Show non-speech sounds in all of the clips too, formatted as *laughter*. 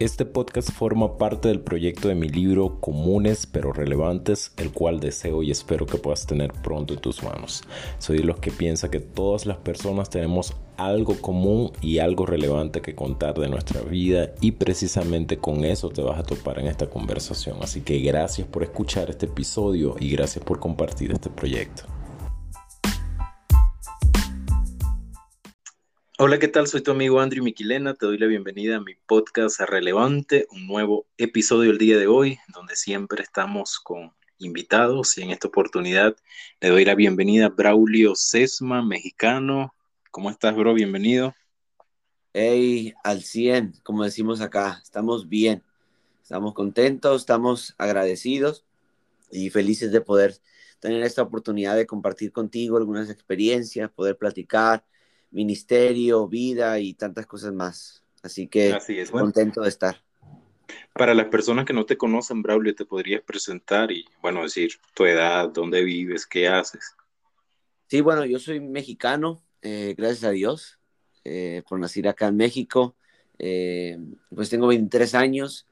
Este podcast forma parte del proyecto de mi libro Comunes pero Relevantes, el cual deseo y espero que puedas tener pronto en tus manos. Soy de los que piensa que todas las personas tenemos algo común y algo relevante que contar de nuestra vida y precisamente con eso te vas a topar en esta conversación. Así que gracias por escuchar este episodio y gracias por compartir este proyecto. Hola, ¿qué tal? Soy tu amigo Andrew Miquilena. Te doy la bienvenida a mi podcast Relevante, un nuevo episodio el día de hoy, donde siempre estamos con invitados y en esta oportunidad le doy la bienvenida a Braulio Sesma, mexicano. ¿Cómo estás, bro? Bienvenido. Hey, al 100, como decimos acá, estamos bien, estamos contentos, estamos agradecidos y felices de poder tener esta oportunidad de compartir contigo algunas experiencias, poder platicar ministerio, vida y tantas cosas más. Así que contento de estar. Para las personas que no te conocen, Braulio, te podrías presentar y, bueno, decir tu edad, dónde vives, qué haces. Sí, bueno, yo soy mexicano, eh, gracias a Dios, eh, por nacer acá en México. Eh, pues tengo 23 años,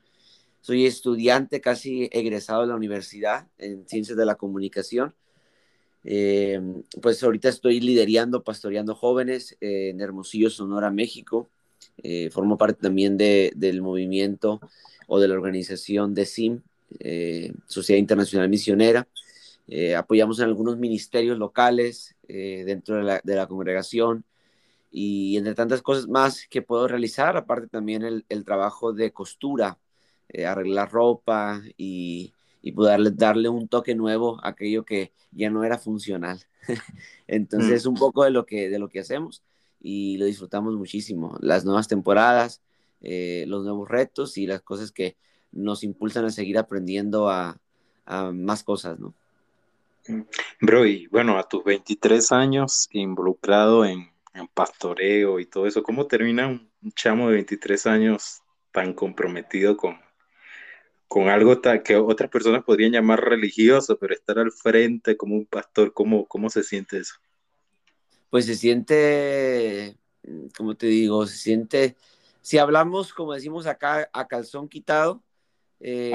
soy estudiante casi egresado de la universidad en Ciencias de la Comunicación eh, pues ahorita estoy liderando, pastoreando jóvenes en Hermosillo, Sonora, México. Eh, formo parte también de, del movimiento o de la organización de SIM, eh, Sociedad Internacional Misionera. apoyamos en algunos ministerios locales dentro de la, de la, congregación y entre tantas cosas más que puedo realizar, aparte también el, el trabajo de costura, arreglar ropa y y poder darle un toque nuevo a aquello que ya no era funcional. *laughs* Entonces, es mm. un poco de lo, que, de lo que hacemos y lo disfrutamos muchísimo. Las nuevas temporadas, eh, los nuevos retos y las cosas que nos impulsan a seguir aprendiendo a, más cosas, ¿no? Mm. Bro, y bueno, a tus 23 años involucrado en, en pastoreo y todo eso, ¿cómo termina un chamo de 23 años tan comprometido con, con algo que otras personas podrían llamar religioso, pero estar al frente como un pastor, ¿cómo, cómo se siente eso? Pues se siente, como te digo, se siente, si hablamos, como decimos acá, a calzón quitado, eh,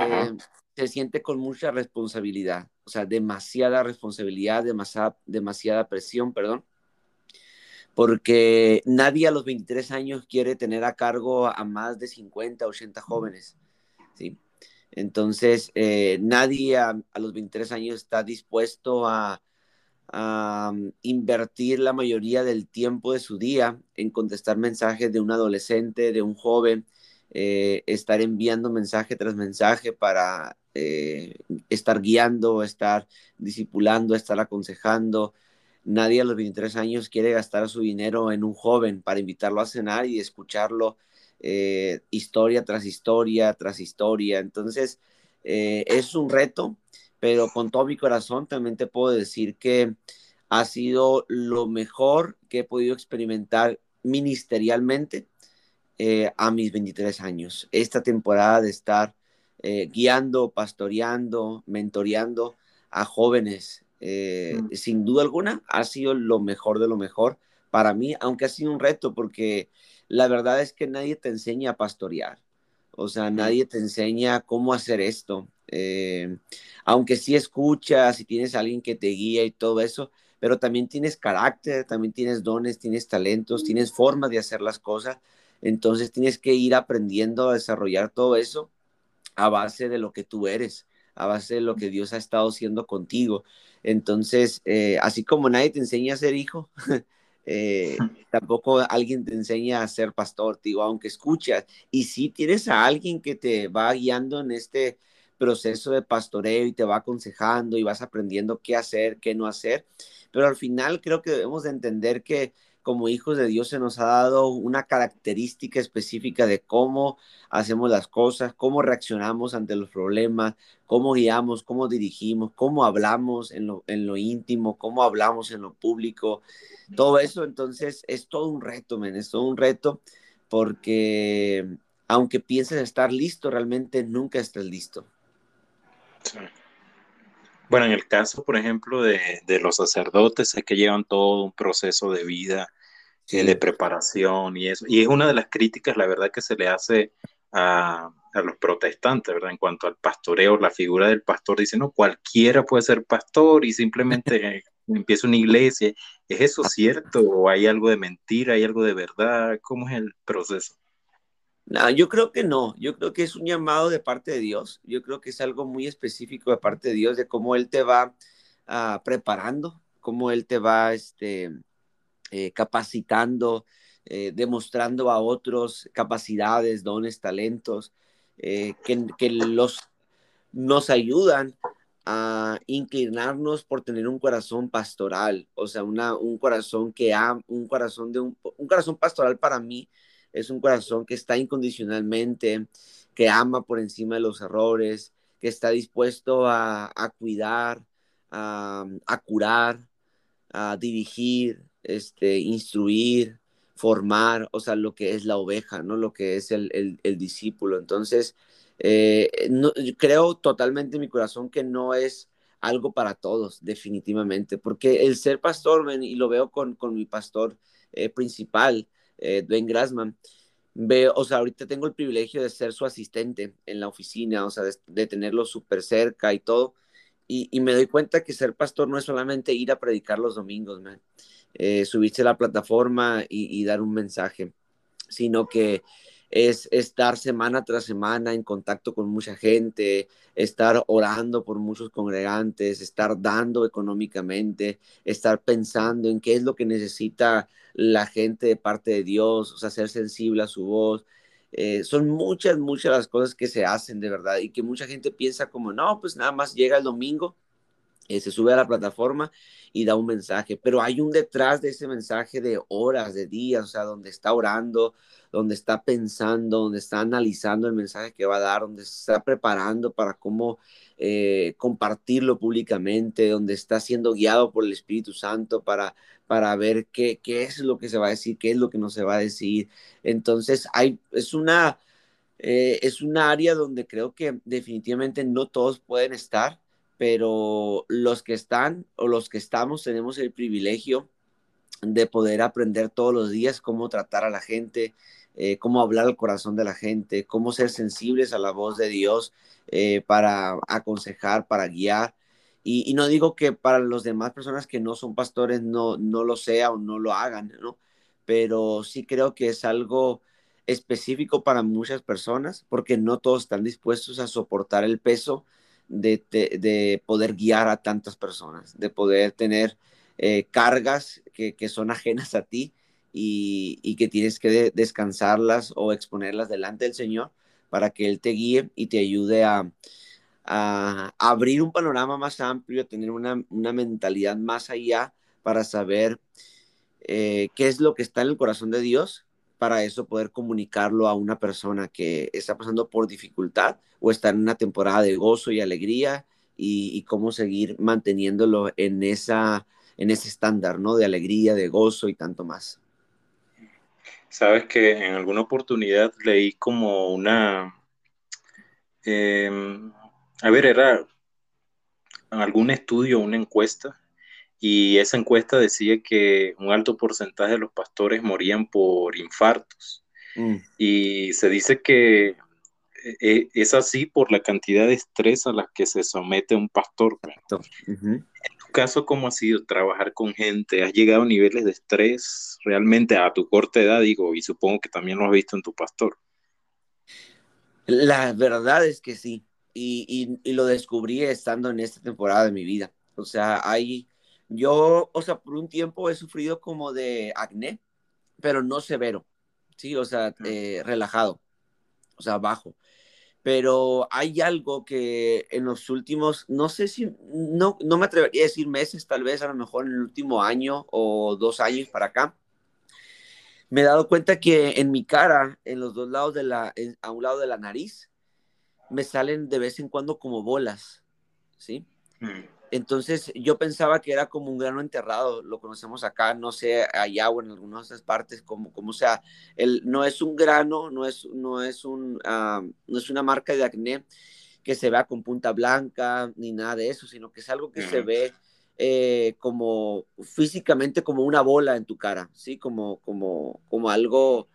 se siente con mucha responsabilidad, o sea, demasiada responsabilidad, demasiada, demasiada presión, perdón, porque nadie a los 23 años quiere tener a cargo a más de 50, 80 jóvenes, ¿sí? Entonces, eh, nadie a, los 23 años está dispuesto a, mm, invertir la mayoría del tiempo de su día en contestar mensajes de un adolescente, de un joven, eh, estar enviando mensaje tras mensaje para eh, estar guiando, estar discipulando, estar aconsejando. Nadie a los 23 años quiere gastar su dinero en un joven para invitarlo a cenar y escucharlo eh, historia tras historia tras historia. Entonces, eh, es un reto, pero con todo mi corazón también te puedo decir que ha sido lo mejor que he podido experimentar ministerialmente eh, a mis 23 años. Esta temporada de estar guiando, pastoreando, mentoreando a jóvenes, mm. sin duda alguna, ha sido lo mejor de lo mejor para mí, aunque ha sido un reto porque la verdad es que nadie te enseña a pastorear. O sea, nadie te enseña cómo hacer esto. Eh, aunque sí escuchas y tienes a alguien que te guía y todo eso, pero también tienes carácter, también tienes dones, tienes talentos, tienes formas de hacer las cosas. Entonces tienes que ir aprendiendo a desarrollar todo eso a base de lo que tú eres, a base de lo que Dios ha estado haciendo contigo. Entonces, eh, así como nadie te enseña a ser hijo, *laughs* Eh, tampoco alguien te enseña a ser pastor, digo, aunque escuchas. Y si tienes a alguien que te va guiando en este proceso de pastoreo y te va aconsejando y vas aprendiendo qué hacer, qué no hacer. Pero al final creo que debemos de entender que como hijos de Dios se nos ha dado una característica específica de cómo hacemos las cosas, cómo reaccionamos ante los problemas, cómo guiamos, cómo dirigimos, cómo hablamos en lo, íntimo, cómo hablamos en lo público, todo eso. Entonces es todo un reto, men, es todo un reto porque aunque pienses estar listo, realmente nunca estás listo. Bueno, en el caso, por ejemplo, de, de, los sacerdotes, es que llevan todo un proceso de vida de preparación y eso. Y es una de las críticas, la verdad, que se le hace a, los protestantes, ¿verdad? En cuanto al pastoreo, la figura del pastor dice, no, cualquiera puede ser pastor y simplemente *laughs* empieza una iglesia. ¿Es eso cierto o hay algo de mentira, hay algo de verdad? ¿Cómo es el proceso? No, yo creo que no, yo creo que es un llamado de parte de Dios, yo creo que es algo muy específico de parte de Dios, de cómo Él te va ah, preparando, cómo Él te va este, eh, capacitando, eh, demostrando a otros capacidades, dones, talentos, eh, que, los, nos ayudan a inclinarnos por tener un corazón pastoral, o sea, una, un corazón que ha, un corazón de un, un corazón pastoral para mí es un corazón que está incondicionalmente, que ama por encima de los errores, que está dispuesto a, cuidar, a, curar, a dirigir, este, instruir, formar, o sea, lo que es la oveja, ¿no? Lo que es el, discípulo. Entonces, eh, creo totalmente en mi corazón que no es algo para todos, definitivamente, porque el ser pastor, y lo veo con, mi pastor eh, principal, eh, Dwayne Grassman, veo, o sea, ahorita tengo el privilegio de ser su asistente en la oficina, o sea, de, tenerlo súper cerca y todo, y, me doy cuenta que ser pastor no es solamente ir a predicar los domingos, man. Eh, subirse a la plataforma y, dar un mensaje, sino que es estar semana tras semana en contacto con mucha gente, estar orando por muchos congregantes, estar dando económicamente, estar pensando en qué es lo que necesita la gente de parte de Dios, o sea, ser sensible a su voz. Eh, son muchas, muchas las cosas que se hacen de verdad y que mucha gente piensa como, no, pues nada más llega el domingo eh, se sube a la plataforma y da un mensaje, pero hay un detrás de ese mensaje de horas, de días, o sea, donde está orando, donde está pensando, donde está analizando el mensaje que va a dar, donde se está preparando para cómo eh, compartirlo públicamente, donde está siendo guiado por el Espíritu Santo para, para ver qué, qué es lo que se va a decir, qué es lo que no se va a decir. Entonces, hay, es una... Eh, es un área donde creo que definitivamente no todos pueden estar, pero los que están o los que estamos tenemos el privilegio de poder aprender todos los días cómo tratar a la gente, eh, cómo hablar al corazón de la gente, cómo ser sensibles a la voz de Dios eh, para aconsejar, para guiar. Y, no digo que para las demás personas que no son pastores no, no lo sea o no lo hagan, ¿no? Pero sí creo que es algo específico para muchas personas porque no todos están dispuestos a soportar el peso de, poder guiar a tantas personas, de poder tener eh, cargas que, son ajenas a ti y, que tienes que descansarlas o exponerlas delante del Señor para que Él te guíe y te ayude a, abrir un panorama más amplio, a tener una, mentalidad más allá para saber eh, qué es lo que está en el corazón de Dios para eso poder comunicarlo a una persona que está pasando por dificultad o está en una temporada de gozo y alegría y, cómo seguir manteniéndolo en, esa, en ese estándar, ¿no? De alegría, de gozo y tanto más. Sabes que en alguna oportunidad leí como una, em, a ver, era algún estudio, una encuesta y esa encuesta decía que un alto porcentaje de los pastores morían por infartos. Mm. Y se dice que eh, eh, es así por la cantidad de estrés a la que se somete un pastor. En tu caso, ¿cómo ha sido trabajar con gente? ¿Has llegado a niveles de estrés realmente a tu corta edad, digo, y supongo que también lo has visto en tu pastor? La verdad es que sí, y, y lo descubrí estando en esta temporada de mi vida. O sea, hay yo, o sea, por un tiempo he sufrido como de acné, pero no severo, sí, o sea, eh, relajado, o sea, bajo. Pero hay algo que en los últimos, no sé si, no, no me atrevería a decir meses, tal vez a lo mejor en el último año o dos años para acá, me he dado cuenta que en mi cara, en los dos lados de la, a un lado de la nariz, me salen de vez en cuando como bolas, ¿sí? Mm. Entonces yo pensaba que era como un grano enterrado, lo conocemos acá, no sé, allá o en algunas otras partes, como, como sea, el, no es un grano, no es, no, es un, ah, no es una marca de acné que se vea con punta blanca ni nada de eso, sino que es algo que se ve eh, como físicamente como una bola en tu cara, ¿sí? Como, como, como algo...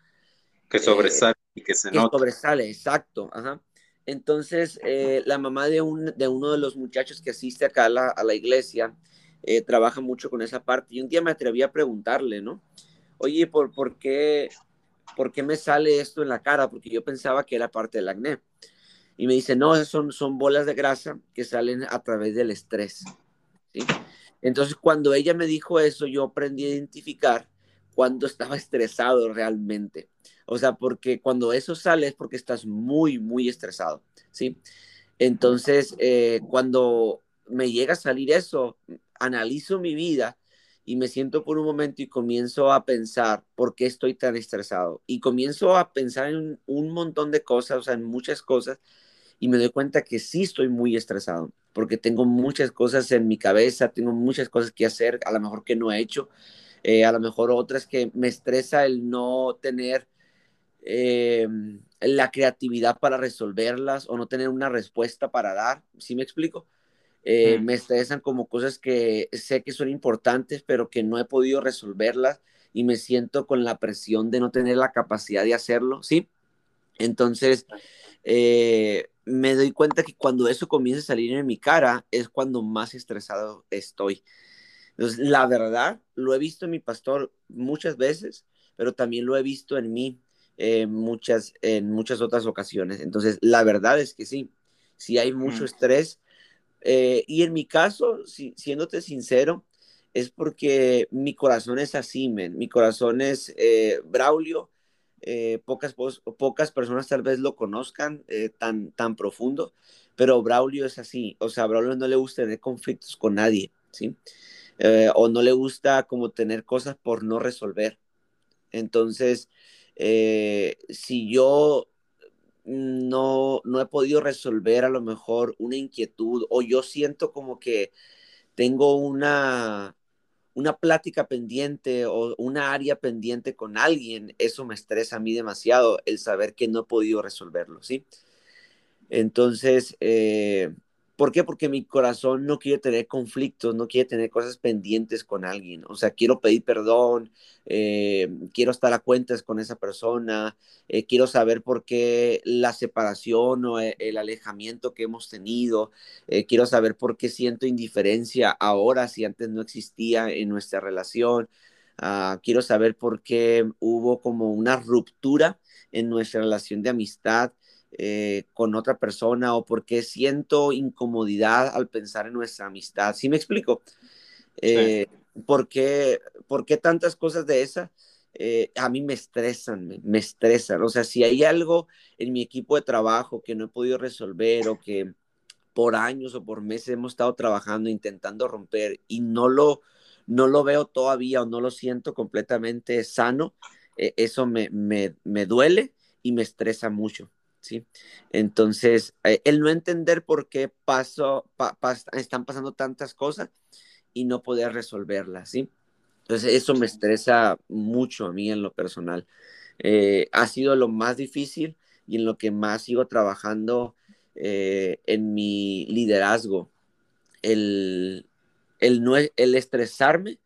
Que sobresale. Y que se que sobresale, exacto. Ajá. Entonces, eh, la mamá de, un, de uno de los muchachos que asiste acá a la, a la iglesia eh, trabaja mucho con esa parte. Y un día me atreví a preguntarle, ¿no? Oye, ¿por, qué, ¿por qué me sale esto en la cara? Porque yo pensaba que era parte del acné. Y me dice, no, son, son bolas de grasa que salen a través del estrés. ¿sí? Entonces, cuando ella me dijo eso, yo aprendí a identificar cuando estaba estresado realmente. O sea, porque cuando eso sale es porque estás muy, muy estresado, ¿sí? Entonces, eh, cuando me llega a salir eso, analizo mi vida y me siento por un momento y comienzo a pensar por qué estoy tan estresado. Y comienzo a pensar en un montón de cosas, o sea, en muchas cosas, y me doy cuenta que sí estoy muy estresado, porque tengo muchas cosas en mi cabeza, tengo muchas cosas que hacer, a lo mejor que no he hecho, eh, a lo mejor otras que me estresa el no tener eh, la creatividad para resolverlas o no tener una respuesta para dar, ¿sí me explico? Eh, mm. Me estresan como cosas que sé que son importantes, pero que no he podido resolverlas y me siento con la presión de no tener la capacidad de hacerlo, ¿sí? Entonces, me doy cuenta que cuando eso comienza a salir en mi cara es cuando más estresado estoy. Entonces, la verdad, lo he visto en mi pastor muchas veces, pero también lo he visto en mí eh, muchas, en muchas otras ocasiones. Entonces, la verdad es que sí, sí hay mucho estrés. Eh, y en mi caso, si, siéndote sincero, es porque mi corazón es así, men. Mi corazón es eh, Braulio. pocas, pocas personas tal vez lo conozcan tan, tan profundo, pero Braulio es así. O sea, a Braulio no le gusta tener conflictos con nadie, ¿sí? Eh, o no le gusta como tener cosas por no resolver. Entonces, eh, si yo no, no he podido resolver a lo mejor una inquietud o yo siento como que tengo una, una plática pendiente o una área pendiente con alguien, eso me estresa a mí demasiado, el saber que no he podido resolverlo, ¿sí? Entonces, eh, ¿Por qué? Porque mi corazón no quiere tener conflictos, no quiere tener cosas pendientes con alguien. O sea, quiero pedir perdón, eh, quiero estar a cuentas con esa persona, eh, quiero saber por qué la separación o e, el alejamiento que hemos tenido, eh, quiero saber por qué siento indiferencia ahora si antes no existía en nuestra relación. Ah, quiero saber por qué hubo como una ruptura en nuestra relación de amistad eh, con otra persona o porque siento incomodidad al pensar en nuestra amistad. ¿Sí me explico? Eh, ¿por, qué, tantas cosas de esas eh, a mí me estresan, me, me, estresan? O sea, si hay algo en mi equipo de trabajo que no he podido resolver o que por años o por meses hemos estado trabajando intentando romper y no lo, no lo veo todavía o no lo siento completamente sano, eso me, me, me duele y me estresa mucho. ¿Sí? Entonces, eh, el no entender por qué paso, están pasando tantas cosas y no poder resolverlas, ¿sí? Entonces, eso me estresa mucho a mí en lo personal. Eh, ha sido lo más difícil y en lo que más sigo trabajando eh, en mi liderazgo. El, el, no, el estresarme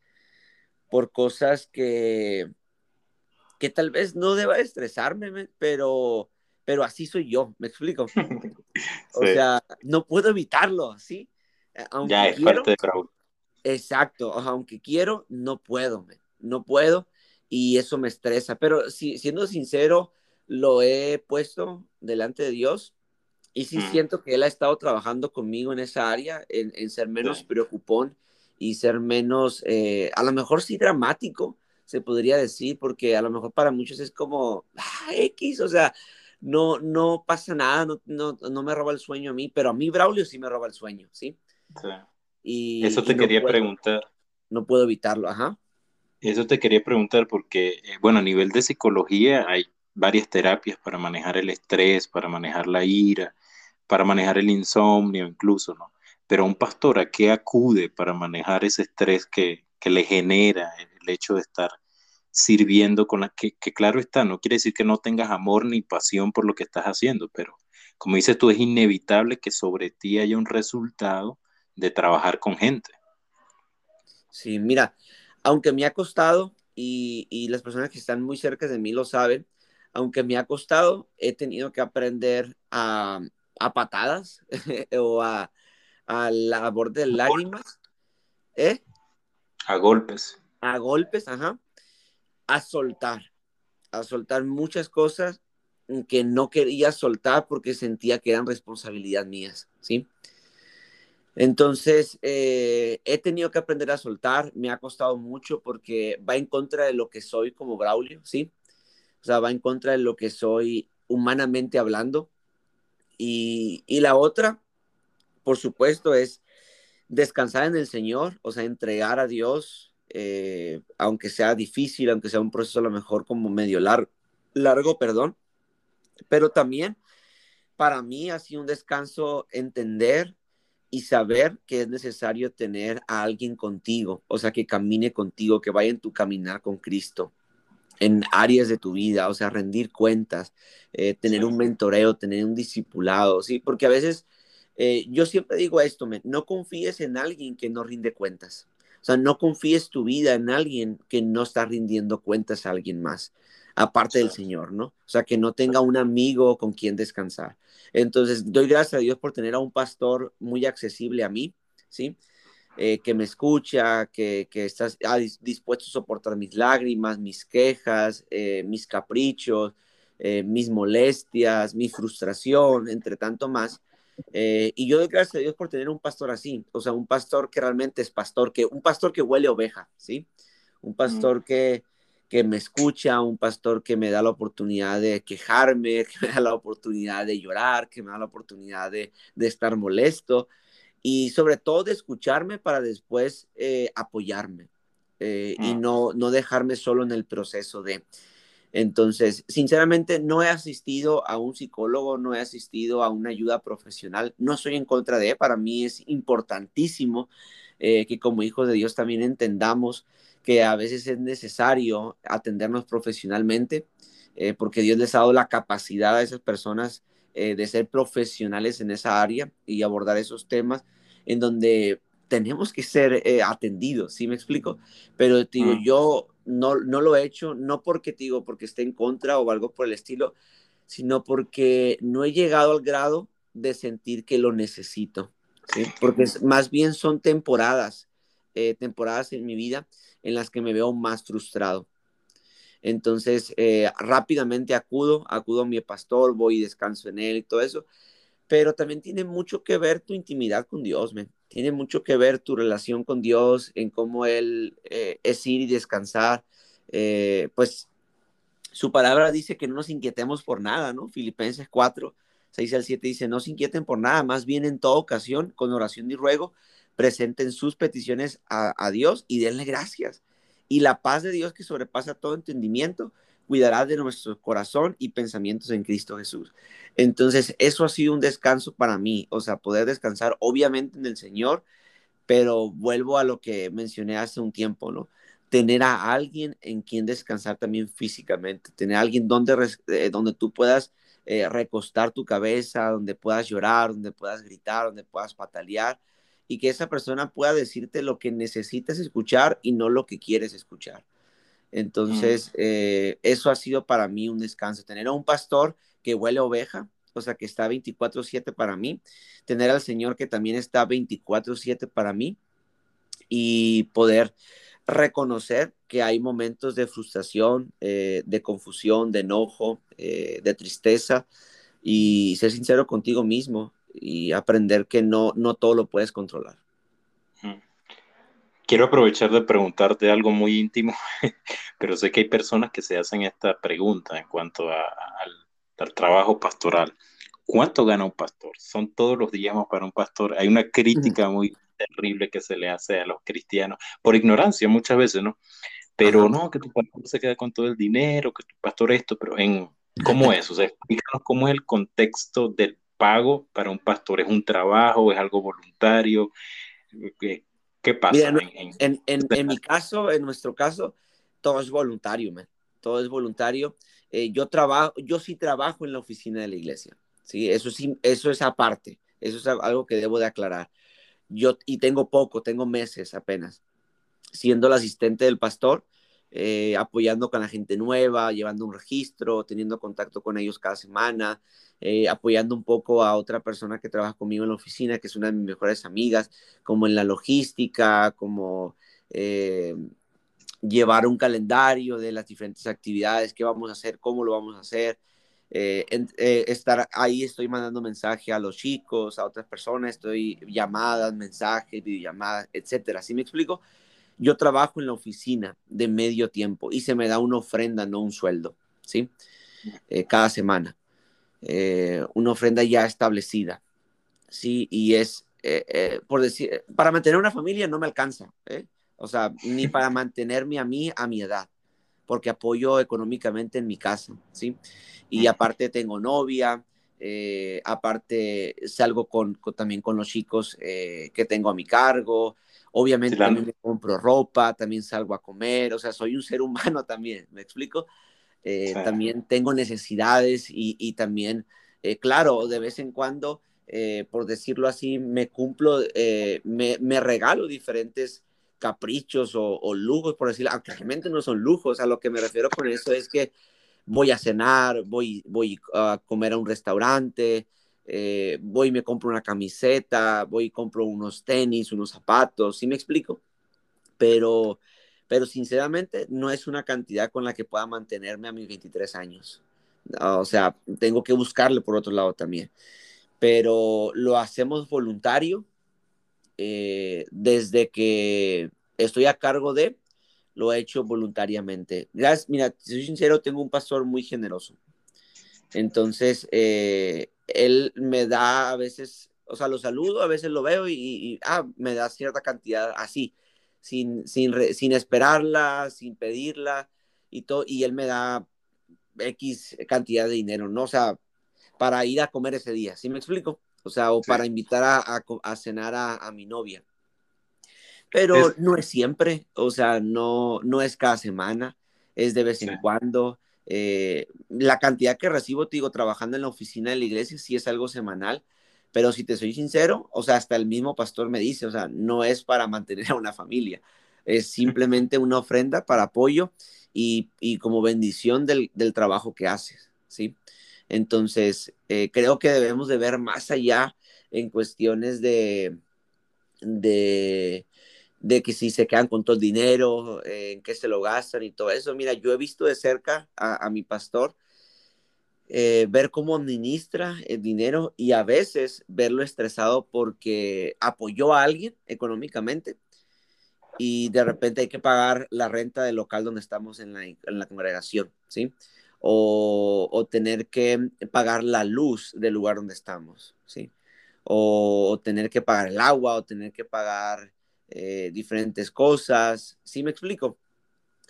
por cosas que, que tal vez no deba estresarme, pero pero así soy yo, me explico. *laughs* O sea, no puedo evitarlo, ¿sí? Eh, ya es parte de Exacto, aunque quiero, no puedo, no puedo y eso me estresa, pero si, siendo sincero, lo he puesto delante de Dios y sí mm. siento que Él ha estado trabajando conmigo en esa área, en, ser menos preocupón y ser menos, eh, a lo mejor sí dramático, se podría decir, porque a lo mejor para muchos es como, ah, X, o sea, no, no pasa nada, no, no, me roba el sueño a mí, pero a mí Braulio sí me roba el sueño, ¿sí? Sí. Y, Eso te quería preguntar. No puedo evitarlo, ajá. Eso te quería preguntar porque, eh, bueno, a nivel de psicología hay varias terapias para manejar el estrés, para manejar la ira, para manejar el insomnio incluso, ¿no? Pero un pastor, ¿a qué acude para manejar ese estrés que, que le genera el hecho de estar sirviendo con la que, claro está, no quiere decir que no tengas amor ni pasión por lo que estás haciendo, pero como dices tú, es inevitable que sobre ti haya un resultado de trabajar con gente. Sí, mira, aunque me ha costado y, las personas que están muy cerca de mí lo saben, aunque me ha costado, he tenido que aprender a, a patadas *laughs* o a, a la borde de lágrimas. ¿Eh? A golpes. A golpes, ajá. A soltar. A soltar muchas cosas que no quería soltar porque sentía que eran responsabilidad mías, ¿sí? Entonces, eh, he tenido que aprender a soltar, me ha costado mucho porque va en contra de lo que soy como Braulio, ¿sí? O sea, va en contra de lo que soy humanamente hablando. Y, y la otra, por supuesto, es descansar en el Señor, o sea, entregar a Dios, eh, aunque sea difícil, aunque sea un proceso a lo mejor como medio largo, largo, perdón, pero también para mí ha sido un descanso entender y saber que es necesario tener a alguien contigo, o sea, que camine contigo, que vaya en tu caminar con Cristo en áreas de tu vida, o sea, rendir cuentas, eh, tener un mentoreo, tener un discipulado, ¿sí? Porque a veces eh, yo siempre digo esto, no confíes en alguien que no rinde cuentas. O sea, no confíes tu vida en alguien que no está rindiendo cuentas a alguien más, aparte del Señor, ¿no? O sea, que no tenga un amigo con quien descansar. Entonces, doy gracias a Dios por tener a un pastor muy accesible a mí, ¿sí? Eh, que me escucha, que, que está dispuesto a soportar mis lágrimas, mis quejas, eh, mis caprichos, mis molestias, mi frustración, entre tanto más. Eh, y yo doy gracias a Dios por tener un pastor así, o sea, un pastor que realmente es pastor, que un pastor que huele oveja, ¿sí? Un pastor que, que me escucha, un pastor que me da la oportunidad de quejarme, *laughs* que me da la oportunidad de llorar, que me da la oportunidad de, de estar molesto y sobre todo de escucharme para después eh, apoyarme eh, y mm. no, no dejarme solo en el proceso de, entonces, sinceramente, no he asistido a un psicólogo, no he asistido a una ayuda profesional, no soy en contra de, para mí es importantísimo eh, que como hijos de Dios también entendamos que a veces es necesario atendernos profesionalmente, eh, porque Dios les ha dado la capacidad a esas personas eh, de ser profesionales en esa área y abordar esos temas en donde tenemos que ser atendidos, ¿sí me explico? Pero digo, mm. yo no, no lo he hecho, no porque digo, porque esté en contra o algo por el estilo, sino porque no he llegado al grado de sentir que lo necesito, ¿sí? Porque más bien son temporadas, eh, temporadas en mi vida en las que me veo más frustrado. Entonces, eh, rápidamente acudo, acudo a mi pastor, voy y descanso en él y todo eso, pero también tiene mucho que ver tu intimidad con Dios, me tiene mucho que ver tu relación con Dios, en cómo Él eh, es ir y descansar. Eh, pues su palabra dice que no nos inquietemos por nada, ¿no? Filipenses 4, 6 al 7 dice, no se inquieten por nada, más bien en toda ocasión, con oración y ruego, presenten sus peticiones a, a Dios y denle gracias. Y la paz de Dios que sobrepasa todo entendimiento, cuidará de nuestro corazón y pensamientos en Cristo Jesús. Entonces, eso ha sido un descanso para mí, o sea, poder descansar obviamente en el Señor, pero vuelvo a lo que mencioné hace un tiempo, ¿no? Tener a alguien en quien descansar también físicamente, tener a alguien donde, eh, donde tú puedas eh, recostar tu cabeza, donde puedas llorar, donde puedas gritar, donde puedas patalear y que esa persona pueda decirte lo que necesitas escuchar y no lo que quieres escuchar. Entonces, eh, eso ha sido para mí un descanso. Tener a un pastor que huele oveja, o sea, que está 24/7 para mí. Tener al Señor que también está 24/7 para mí. Y poder reconocer que hay momentos de frustración, eh, de confusión, de enojo, eh, de tristeza. Y ser sincero contigo mismo y aprender que no, no todo lo puedes controlar. Quiero aprovechar de preguntarte algo muy íntimo, *laughs* pero sé que hay personas que se hacen esta pregunta en cuanto al, trabajo pastoral. ¿Cuánto gana un pastor? Son todos los días para un pastor. Hay una crítica muy terrible que se le hace a los cristianos, por ignorancia muchas veces, ¿no? Pero no, que tu pastor se queda con todo el dinero, que tu pastor esto, pero en cómo *laughs* es, o sea, explícanos cómo es el contexto del pago para un pastor. ¿Es un trabajo? ¿Es algo voluntario? ¿Qué pasa? en, en, *laughs* en, mi caso, en nuestro caso, todo es voluntario, man. todo es voluntario. Eh, yo trabajo, yo sí trabajo en la oficina de la iglesia, sí, eso sí, eso es aparte, eso es algo que debo de aclarar. Yo y tengo poco, tengo meses apenas, siendo el asistente del pastor, eh, apoyando con la gente nueva, llevando un registro, teniendo contacto con ellos cada semana, eh, apoyando un poco a otra persona que trabaja conmigo en la oficina, que es una de mis mejores amigas, como en la logística, como eh, llevar un calendario de las diferentes actividades, qué vamos a hacer, cómo lo vamos a hacer. estar ahí, estoy mandando mensaje a los chicos, a otras personas, estoy llamadas, mensajes, videollamadas, etcétera. ¿Sí me explico? Yo trabajo en la oficina de medio tiempo y se me da una ofrenda, no un sueldo, ¿sí? Eh, cada semana. Eh, una ofrenda ya establecida, ¿sí? Y es, eh, por decir, para mantener una familia no me alcanza, O sea, ni *laughs* para mantenerme a mí a mi edad, porque apoyo económicamente en mi casa, ¿sí? Y aparte tengo novia, aparte salgo con, también con los chicos que tengo a mi cargo, Obviamente también me compro ropa, también salgo a comer, o sea, soy un ser *laughs* humano también, ¿me explico? Eh, también tengo necesidades y, también, eh, claro, de vez en cuando, eh, por decirlo así, me cumplo, me, regalo diferentes caprichos o, lujos, por decirlo, aunque realmente no son lujos, a lo que me refiero con eso es que voy a cenar, voy, voy a comer a un restaurante, eh, voy y me compro una camiseta, voy y compro unos tenis, unos zapatos, ¿sí me explico? Pero, pero sinceramente no es una cantidad con la que pueda mantenerme a mis 23 años. O sea, tengo que buscarle por otro lado también. Pero lo hacemos voluntario eh, desde que estoy a cargo de, lo he hecho voluntariamente. Gracias, mira, soy sincero, tengo un pastor muy generoso. Entonces, eh, él me da a veces, o sea, lo saludo, a veces lo veo y, ah, me da cierta cantidad así, sin, sin, sin esperarla, sin pedirla y todo, y él me da X cantidad de dinero, ¿no? O sea, para ir a comer ese día, ¿sí me explico? O sea, o para invitar a, a, cenar a, mi novia. Pero no es siempre, o sea, no, no es cada semana, es de vez en cuando. Eh, la cantidad que recibo, te digo, trabajando en la oficina de la iglesia, sí es algo semanal, pero si te soy sincero, o sea, hasta el mismo pastor me dice, o sea, no es para mantener a una familia, es simplemente una ofrenda para apoyo y, como bendición del, trabajo que haces, ¿sí? Entonces, eh, creo que debemos de ver más allá en cuestiones de, de, de que si se quedan con todo el dinero, eh, en qué se lo gastan y todo eso. Mira, yo he visto de cerca a, mi pastor eh, ver cómo administra el dinero y a veces verlo estresado porque apoyó a alguien económicamente y de repente hay que pagar la renta del local donde estamos en la, en la congregación, ¿sí? O, o, tener que pagar la luz del lugar donde estamos, ¿sí? O, o tener que pagar el agua, o tener que pagar eh, diferentes cosas. ¿Sí me explico?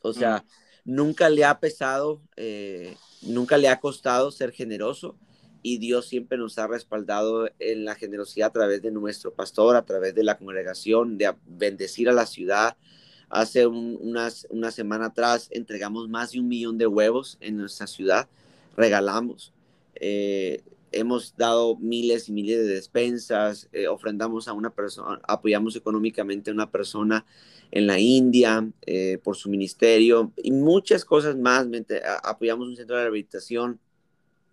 O sea, nunca le ha pesado, eh, nunca le ha costado ser generoso y Dios siempre nos ha respaldado en la generosidad a través de nuestro pastor, a través de la congregación, de bendecir a la ciudad. Hace unas, una semana atrás entregamos más de un millón de huevos en nuestra ciudad, regalamos. Eh, hemos dado miles y miles de despensas, eh, ofrendamos a una persona, apoyamos económicamente a una persona en la India eh, por su ministerio y muchas cosas más. Apoyamos un centro de rehabilitación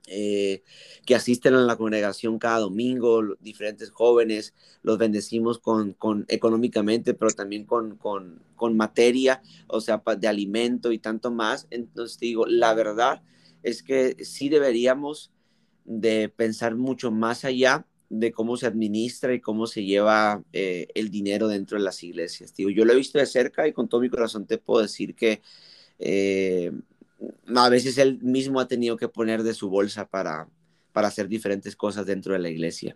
eh, que asisten a la congregación cada domingo, diferentes jóvenes, los bendecimos con, con económicamente, pero también con, con, con materia, o sea, de alimento y tanto más. Entonces digo, la verdad es que sí deberíamos de pensar mucho más allá de cómo se administra y cómo se lleva eh, el dinero dentro de las iglesias. Digo, yo lo he visto de cerca y con todo mi corazón te puedo decir que eh, a veces él mismo ha tenido que poner de su bolsa para, para hacer diferentes cosas dentro de la iglesia.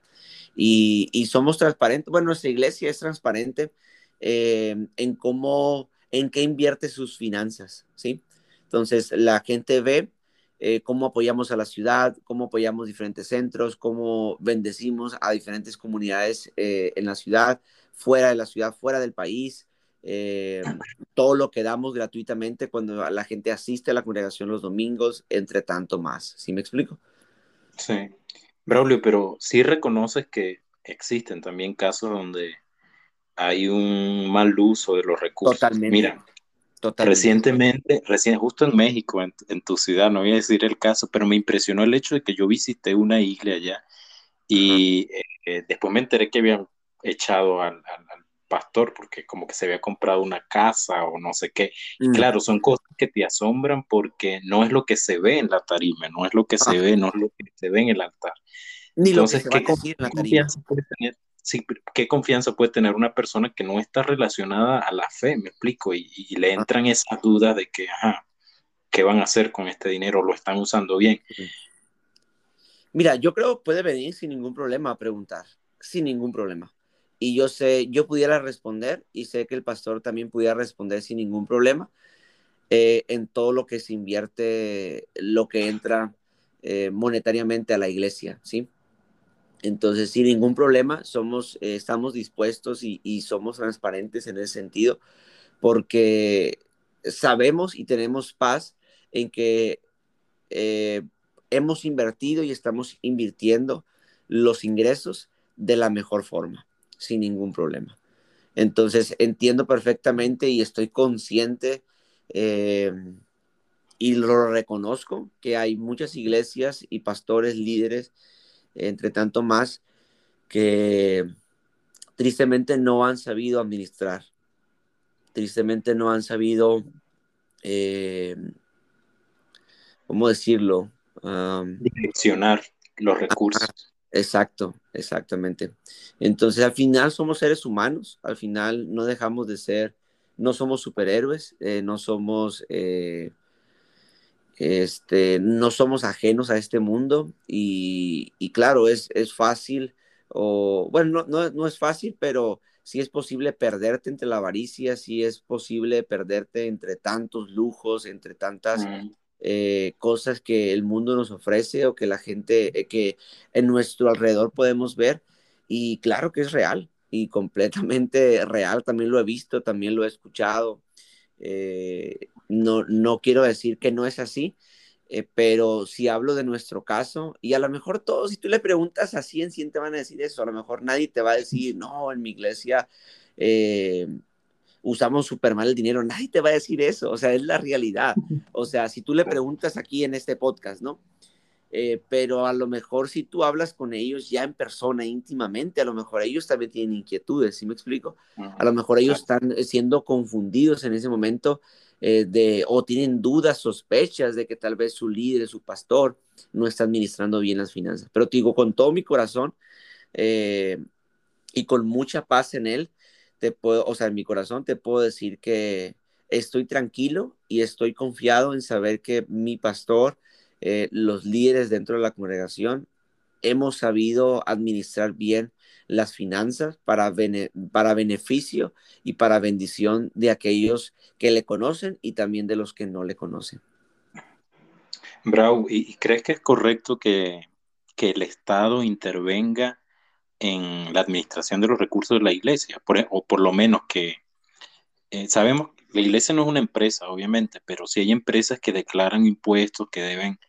Y, somos transparentes, bueno, nuestra iglesia es transparente eh, en cómo, en qué invierte sus finanzas, ¿sí? Entonces, la gente ve eh, cómo apoyamos a la ciudad, cómo apoyamos diferentes centros, cómo bendecimos a diferentes comunidades eh, en la ciudad, fuera de la ciudad, fuera del país. Eh, todo lo que damos gratuitamente cuando la gente asiste a la congregación los domingos, entre tanto más. ¿Sí me explico? Sí. Braulio, pero sí reconoces que existen también casos donde hay un mal uso de los recursos. Totalmente. Mira, Recientemente, recién, justo en México, en, tu ciudad, no voy a decir el caso, pero me impresionó el hecho de que yo visité una isla allá y eh, después me enteré que habían echado al, pastor porque como que se había comprado una casa o no sé qué. Mm. claro, son cosas que te asombran porque no es lo que se ve en la tarima, no es lo que se ve, no es lo que se ve en el altar. Ni Entonces, lo que ¿qué, en la tarima. puede tener sí, qué confianza puede tener una persona que no está relacionada a la fe, me explico, y, le entran esas dudas de que, ajá, ¿qué van a hacer con este dinero? ¿Lo están usando bien? Mira, yo creo que puede venir sin ningún problema a preguntar, sin ningún problema. Y yo sé, yo pudiera responder y sé que el pastor también pudiera responder sin ningún problema eh, en todo lo que se invierte, lo que entra eh, monetariamente a la iglesia, ¿sí? Entonces, sin ningún problema, somos, eh, estamos dispuestos y, somos transparentes en ese sentido, porque sabemos y tenemos paz en que eh, hemos invertido y estamos invirtiendo los ingresos de la mejor forma, sin ningún problema. Entonces, entiendo perfectamente y estoy consciente eh, y lo reconozco que hay muchas iglesias y pastores líderes entre tanto más que tristemente no han sabido administrar, tristemente no han sabido, eh, ¿cómo decirlo? Direccionar los recursos. Exacto, exactamente. Entonces al final somos seres humanos, al final no dejamos de ser, no somos superhéroes, eh, no somos... Eh, este, no somos ajenos a este mundo y, claro, es, es, fácil, o bueno, no, no, es fácil, pero sí es posible perderte entre la avaricia, sí es posible perderte entre tantos lujos, entre tantas eh, cosas que el mundo nos ofrece o que la gente, eh, que en nuestro alrededor podemos ver. Y claro que es real y completamente real, también lo he visto, también lo he escuchado. Eh, no, no quiero decir que no es así, eh, pero si hablo de nuestro caso, y a lo mejor todos, si tú le preguntas a 100, 100 te van a decir eso, a lo mejor nadie te va a decir, no, en mi iglesia eh, usamos súper mal el dinero, nadie te va a decir eso, o sea, es la realidad. O sea, si tú le preguntas aquí en este podcast, ¿no? Eh, pero a lo mejor si tú hablas con ellos ya en persona, íntimamente, a lo mejor ellos también tienen inquietudes, ¿sí me explico? A lo mejor ellos están siendo confundidos en ese momento eh, de, o tienen dudas, sospechas de que tal vez su líder, su pastor, no está administrando bien las finanzas. Pero te digo, con todo mi corazón eh, y con mucha paz en él, te puedo, o sea, en mi corazón te puedo decir que estoy tranquilo y estoy confiado en saber que mi pastor, eh, los líderes dentro de la congregación hemos sabido administrar bien las finanzas para, para beneficio y para bendición de aquellos que le conocen y también de los que no le conocen. Bravo, ¿y crees que es correcto que, el Estado intervenga en la administración de los recursos de la iglesia? o por lo menos que eh, sabemos, la iglesia no es una empresa, obviamente, pero sí hay empresas que declaran impuestos que deben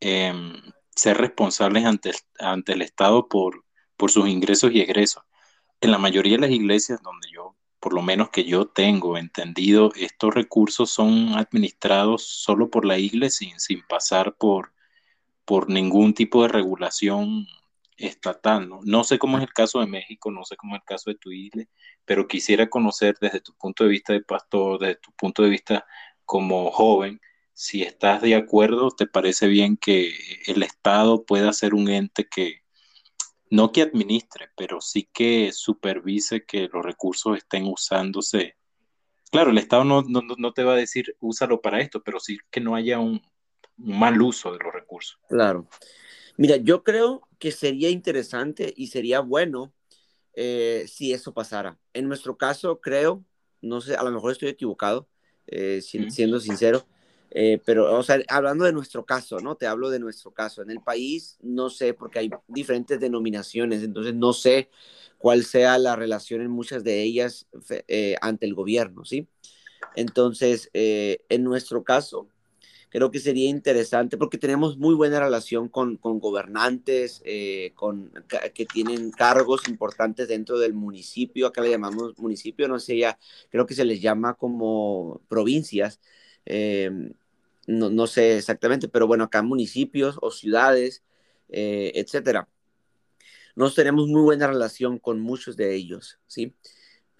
em, ser responsables ante, ante el Estado por, por sus ingresos y egresos. En la mayoría de las iglesias donde yo, por lo menos que yo tengo entendido, estos recursos son administrados solo por la iglesia sin, sin pasar por, por ningún tipo de regulación estatal. ¿no? no sé cómo es el caso de México, no sé cómo es el caso de tu isla, pero quisiera conocer desde tu punto de vista de pastor, desde tu punto de vista como joven, si estás de acuerdo, ¿te parece bien que el Estado pueda ser un ente que, no que administre, pero sí que supervise que los recursos estén usándose? Claro, el Estado no, no, te va a decir úsalo para esto, pero sí que no haya un, mal uso de los recursos. Claro. Mira, yo creo que sería interesante y sería bueno eh, si eso pasara. En nuestro caso, creo, no sé, a lo mejor estoy equivocado, eh, siendo sincero, eh, pero, o sea, hablando de nuestro caso, ¿no? Te hablo de nuestro caso. En el país, no sé, porque hay diferentes denominaciones, entonces no sé cuál sea la relación en muchas de ellas eh, ante el gobierno, ¿sí? Entonces, eh, en nuestro caso, creo que sería interesante porque tenemos muy buena relación con, con gobernantes, eh, con, que tienen cargos importantes dentro del municipio, acá le llamamos municipio, no sé ya, creo que se les llama como provincias, em, no, no, sé exactamente, pero bueno, acá municipios o ciudades, eh, etcétera. Nos tenemos muy buena relación con muchos de ellos, ¿sí?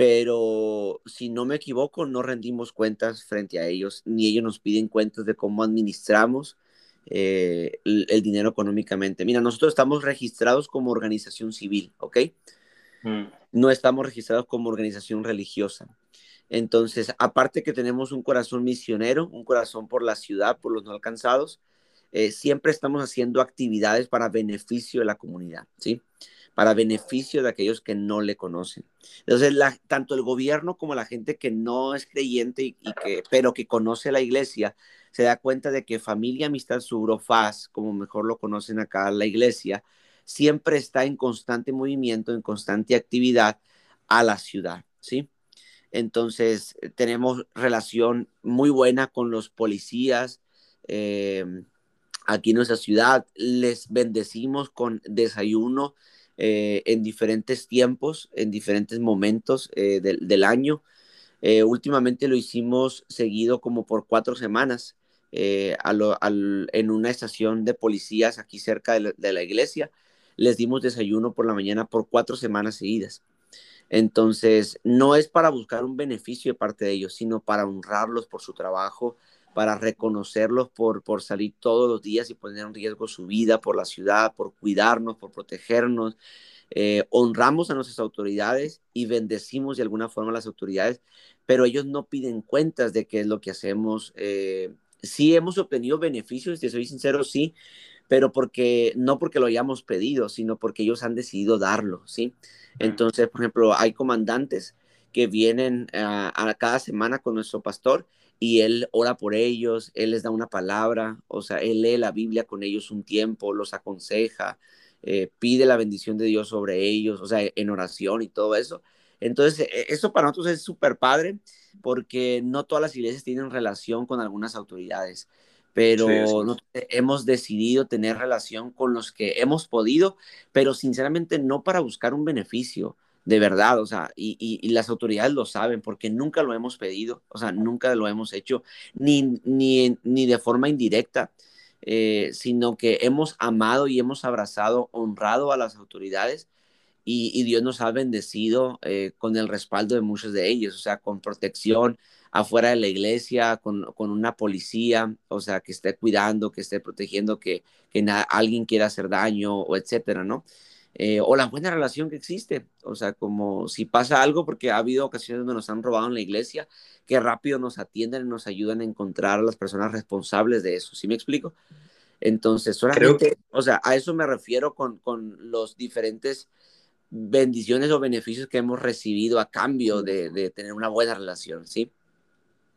pero si no me equivoco, no rendimos cuentas frente a ellos, ni ellos nos piden cuentas de cómo administramos eh, el, dinero económicamente. Mira, nosotros estamos registrados como organización civil, ¿ok? Mm. No estamos registrados como organización religiosa. Entonces, aparte que tenemos un corazón misionero, un corazón por la ciudad, por los no alcanzados, eh, siempre estamos haciendo actividades para beneficio de la comunidad, ¿sí? para beneficio de aquellos que no le conocen. Entonces, tanto el gobierno como la gente que no es creyente y, que, pero que conoce la iglesia, se da cuenta de que familia, amistad, faz como mejor lo conocen acá la iglesia, siempre está en constante movimiento, en constante actividad a la ciudad, ¿sí? Entonces, tenemos relación muy buena con los policías eh, aquí en nuestra ciudad. Les bendecimos con desayuno eh, en diferentes tiempos, en diferentes momentos eh, del, año. Eh, últimamente lo hicimos seguido como por cuatro semanas en una estación de policías aquí cerca de la, iglesia. Les dimos desayuno por la mañana por cuatro semanas seguidas. Entonces, no es para buscar un beneficio de parte de ellos, sino para honrarlos por su trabajo, para reconocerlos por, por salir todos los días y poner en riesgo su vida por la ciudad, por cuidarnos, por protegernos. Eh, honramos a nuestras autoridades y bendecimos de alguna forma a las autoridades, pero ellos no piden cuentas de qué es lo que hacemos. Eh, sí hemos obtenido beneficios, te soy sincero, sí, pero porque no porque lo hayamos pedido, sino porque ellos han decidido darlo, ¿sí? Entonces, por ejemplo, hay comandantes que vienen a, a cada semana con nuestro pastor y él ora por ellos, él les da una palabra, o sea, él lee la Biblia con ellos un tiempo, los aconseja, eh, pide la bendición de Dios sobre ellos, o sea, en oración y todo eso. Entonces, e, eso para nosotros es súper padre porque no todas las iglesias tienen relación con algunas autoridades, pero hemos decidido tener relación con los que hemos podido, pero sinceramente no para buscar un beneficio, de verdad, o sea, y, las autoridades lo saben porque nunca lo hemos pedido, o sea, nunca lo hemos hecho, ni, ni, ni de forma indirecta, eh, sino que hemos amado y hemos abrazado, honrado a las autoridades y, Dios nos ha bendecido eh, con el respaldo de muchos de ellos, o sea, con protección afuera de la iglesia, con, con una policía, o sea, que esté cuidando, que esté protegiendo, que, que alguien quiera hacer daño o etcétera, ¿no? Eh, o la buena relación que existe. O sea, como si pasa algo, porque ha habido ocasiones donde nos han robado en la iglesia, que rápido nos atienden y nos ayudan a encontrar a las personas responsables de eso. ¿Sí me explico? Entonces, solamente, o sea, a eso me refiero con, con los diferentes bendiciones o beneficios que hemos recibido a cambio de, de tener una buena relación, ¿sí?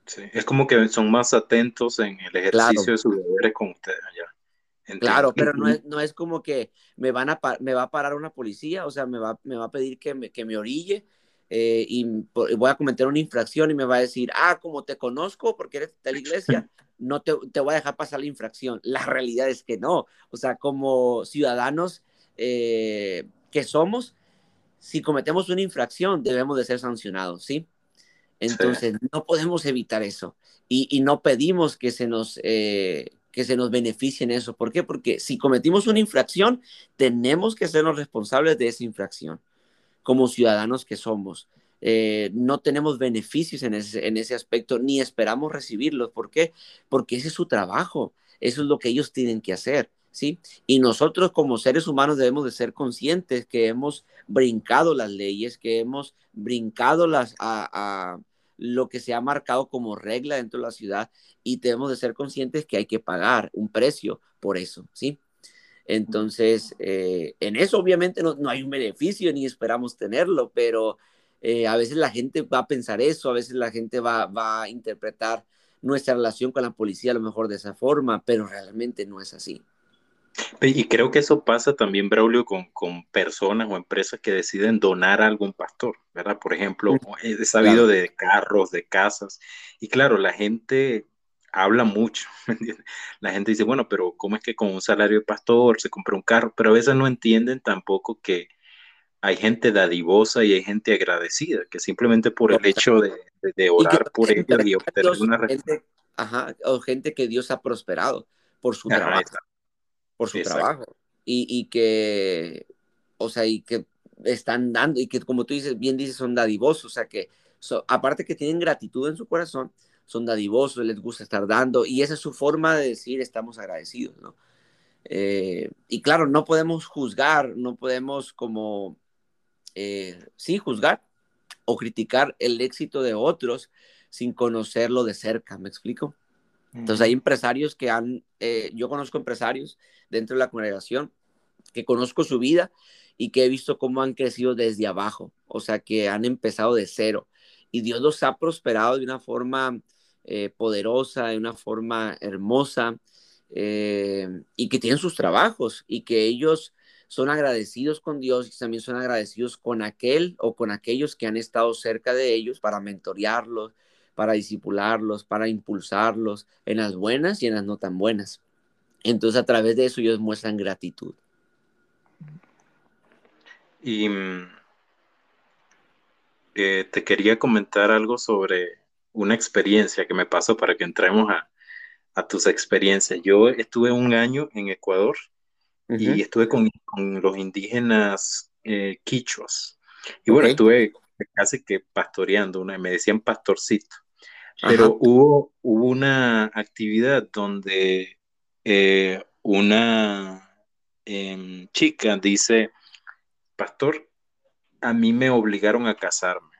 Sí, es como que son más atentos en el ejercicio de sus deberes con ustedes allá. Claro, pero no es, *laughs* no es como que me, van a me va a parar una policía, o sea, me va, me va a pedir que me, que me orille eh, y voy a cometer una infracción y me va a decir, ah, como te conozco porque eres de la iglesia, *laughs* no te, te voy a dejar pasar la infracción. La realidad es que no. O sea, como ciudadanos eh, que somos, si cometemos una infracción, debemos de ser sancionados, ¿sí? Entonces, no podemos evitar eso. Y, no pedimos que se nos... Eh, que nos beneficien eso. ¿Por qué? Porque si cometimos una infracción, tenemos que sernos responsables de esa infracción como ciudadanos que somos. Eh, no tenemos beneficios en ese, en ese aspecto, ni esperamos recibirlos. ¿Por qué? Porque ese es su trabajo, eso es lo que ellos tienen que hacer. ¿Sí? Y nosotros como seres humanos debemos de ser conscientes que hemos brincado las leyes, que hemos brincado las, lo que se ha marcado como regla dentro de la ciudad y tenemos de ser conscientes que hay que pagar un precio por eso, ¿sí? Entonces, eh, en eso obviamente no, hay un beneficio ni esperamos tenerlo, pero eh, a veces la gente va a pensar eso, a veces la gente va, va a interpretar nuestra relación con la policía a lo mejor de esa forma, pero realmente no es así. Y creo que eso pasa también, Braulio, con, con, personas o empresas que deciden donar a algún pastor, ¿verdad? Por ejemplo, he sabido de carros, de casas, y claro, la gente habla mucho. *laughs* La gente dice, bueno, pero ¿cómo es que con un salario de pastor se compra un carro? Pero a veces no entienden tampoco que hay gente dadivosa y hay gente agradecida, que simplemente por el hecho de, orar por ella y obtener una gente, ajá, o gente que Dios ha prosperado por su trabajo. Por su trabajo. Y, y, que, o sea, y que están dando, y que como tú dices, bien dices, son dadivosos, o sea, que aparte que tienen gratitud en su corazón, son dadivosos, les gusta estar dando, y esa es su forma de decir estamos agradecidos, ¿no? Eh, y claro, no podemos juzgar, no podemos como eh, sí, juzgar o criticar el éxito de otros sin conocerlo de cerca, ¿me explico? Entonces hay empresarios que han, eh, yo conozco empresarios dentro de la congregación que conozco su vida y que he visto cómo han crecido desde abajo, o sea, que han empezado de cero. Y Dios los ha prosperado de una forma eh, poderosa, de una forma hermosa y que tienen sus trabajos y que ellos son agradecidos con Dios y también son agradecidos con aquel o con aquellos que han estado cerca de ellos para mentorearlos, para disipularlos, para impulsarlos en las buenas y en las no tan buenas. Entonces a través de eso ellos muestran gratitud. Y mm, eh, te quería comentar algo sobre una experiencia que me pasó para que entremos a, a tus experiencias. Yo estuve un año en Ecuador y estuve con, los indígenas eh, quichuas. Y bueno, estuve casi que pastoreando, una, me decían pastorcito. Pero hubo, hubo, una actividad donde eh, una em, chica dice, pastor, a mí me obligaron a casarme